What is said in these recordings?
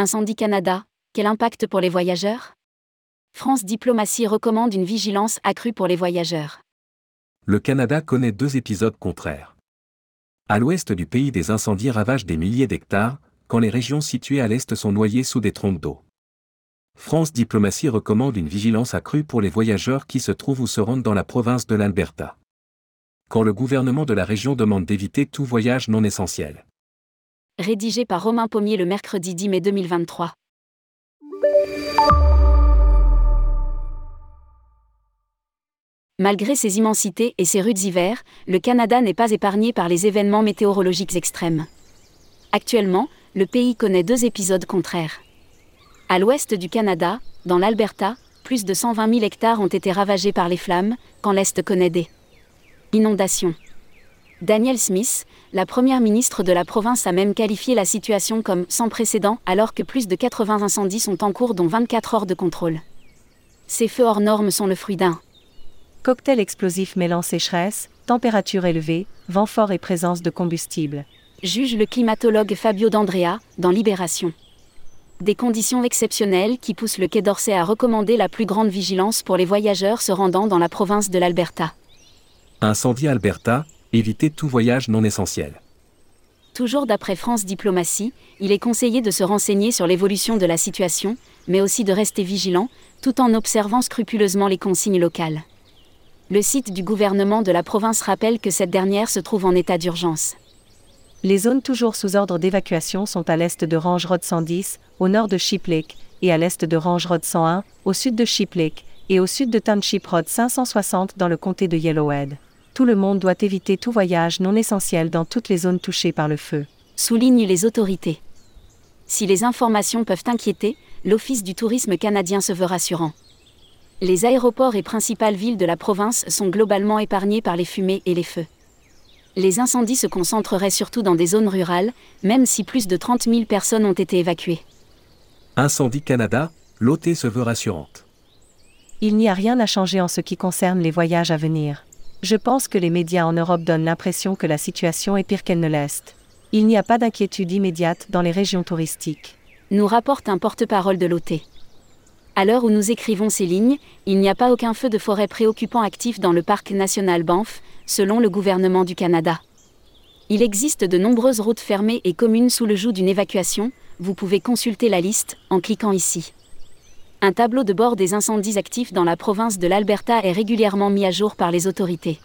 Incendie Canada, quel impact pour les voyageurs? France Diplomatie recommande une vigilance accrue pour les voyageurs. Le Canada connaît deux épisodes contraires. À l'ouest du pays, des incendies ravagent des milliers d'hectares, quand les régions situées à l'est sont noyées sous des trompes d'eau. France Diplomatie recommande une vigilance accrue pour les voyageurs qui se trouvent ou se rendent dans la province de l'Alberta. Quand le gouvernement de la région demande d'éviter tout voyage non essentiel. Rédigé par Romain Pommier le mercredi 10 mai 2023. Malgré ses immensités et ses rudes hivers, le Canada n'est pas épargné par les événements météorologiques extrêmes. Actuellement, le pays connaît deux épisodes contraires. À l'ouest du Canada, dans l'Alberta, plus de 120 000 hectares ont été ravagés par les flammes, quand l'Est connaît des inondations. Daniel Smith, la première ministre de la province, a même qualifié la situation comme sans précédent alors que plus de 80 incendies sont en cours dont 24 heures de contrôle. Ces feux hors normes sont le fruit d'un cocktail explosif mêlant sécheresse, température élevée, vent fort et présence de combustible. Juge le climatologue Fabio D'Andrea, dans Libération. Des conditions exceptionnelles qui poussent le Quai d'Orsay à recommander la plus grande vigilance pour les voyageurs se rendant dans la province de l'Alberta. Incendie Alberta, évitez tout voyage non essentiel. Toujours d'après France Diplomatie, il est conseillé de se renseigner sur l'évolution de la situation, mais aussi de rester vigilant, tout en observant scrupuleusement les consignes locales. Le site du gouvernement de la province rappelle que cette dernière se trouve en état d'urgence. Les zones toujours sous ordre d'évacuation sont à l'est de Range Road 110, au nord de Sheep Lake, et à l'est de Range Road 101, au sud de Sheep Lake, et au sud de Township Road 560 dans le comté de Yellowhead. Tout le monde doit éviter tout voyage non essentiel dans toutes les zones touchées par le feu. Soulignent les autorités. Si les informations peuvent inquiéter, l'Office du tourisme canadien se veut rassurant. Les aéroports et principales villes de la province sont globalement épargnés par les fumées et les feux les incendies se concentreraient surtout dans des zones rurales, même si plus de 30 000 personnes ont été évacuées. Incendie Canada, l'OT se veut rassurante. Il n'y a rien à changer en ce qui concerne les voyages à venir. Je pense que les médias en Europe donnent l'impression que la situation est pire qu'elle ne l'est. Il n'y a pas d'inquiétude immédiate dans les régions touristiques. Nous rapporte un porte-parole de l'OT. À l'heure où nous écrivons ces lignes, il n'y a pas aucun feu de forêt préoccupant actif dans le parc national Banff, selon le gouvernement du Canada. Il existe de nombreuses routes fermées et communes sous le joug d'une évacuation, vous pouvez consulter la liste en cliquant ici. Un tableau de bord des incendies actifs dans la province de l'Alberta est régulièrement mis à jour par les autorités.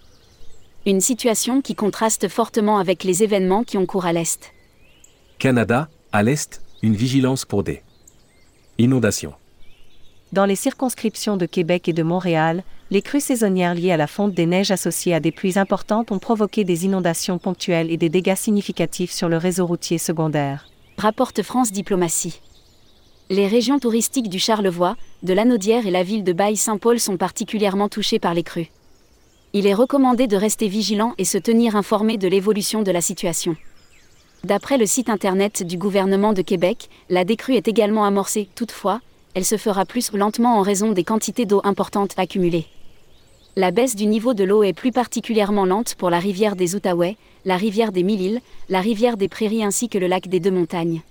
Une situation qui contraste fortement avec les événements qui ont cours à l'est. Canada, à l'est, une vigilance pour des inondations. Dans les circonscriptions de Québec et de Montréal, les crues saisonnières liées à la fonte des neiges associées à des pluies importantes ont provoqué des inondations ponctuelles et des dégâts significatifs sur le réseau routier secondaire. Rapporte France Diplomatie. Les régions touristiques du Charlevoix, de l'Anaudière et la ville de Baille-Saint-Paul sont particulièrement touchées par les crues. Il est recommandé de rester vigilant et se tenir informé de l'évolution de la situation. D'après le site internet du gouvernement de Québec, la décrue est également amorcée, toutefois, elle se fera plus lentement en raison des quantités d'eau importantes accumulées. La baisse du niveau de l'eau est plus particulièrement lente pour la rivière des Outaouais, la rivière des Mille-Îles, la rivière des Prairies ainsi que le lac des Deux Montagnes.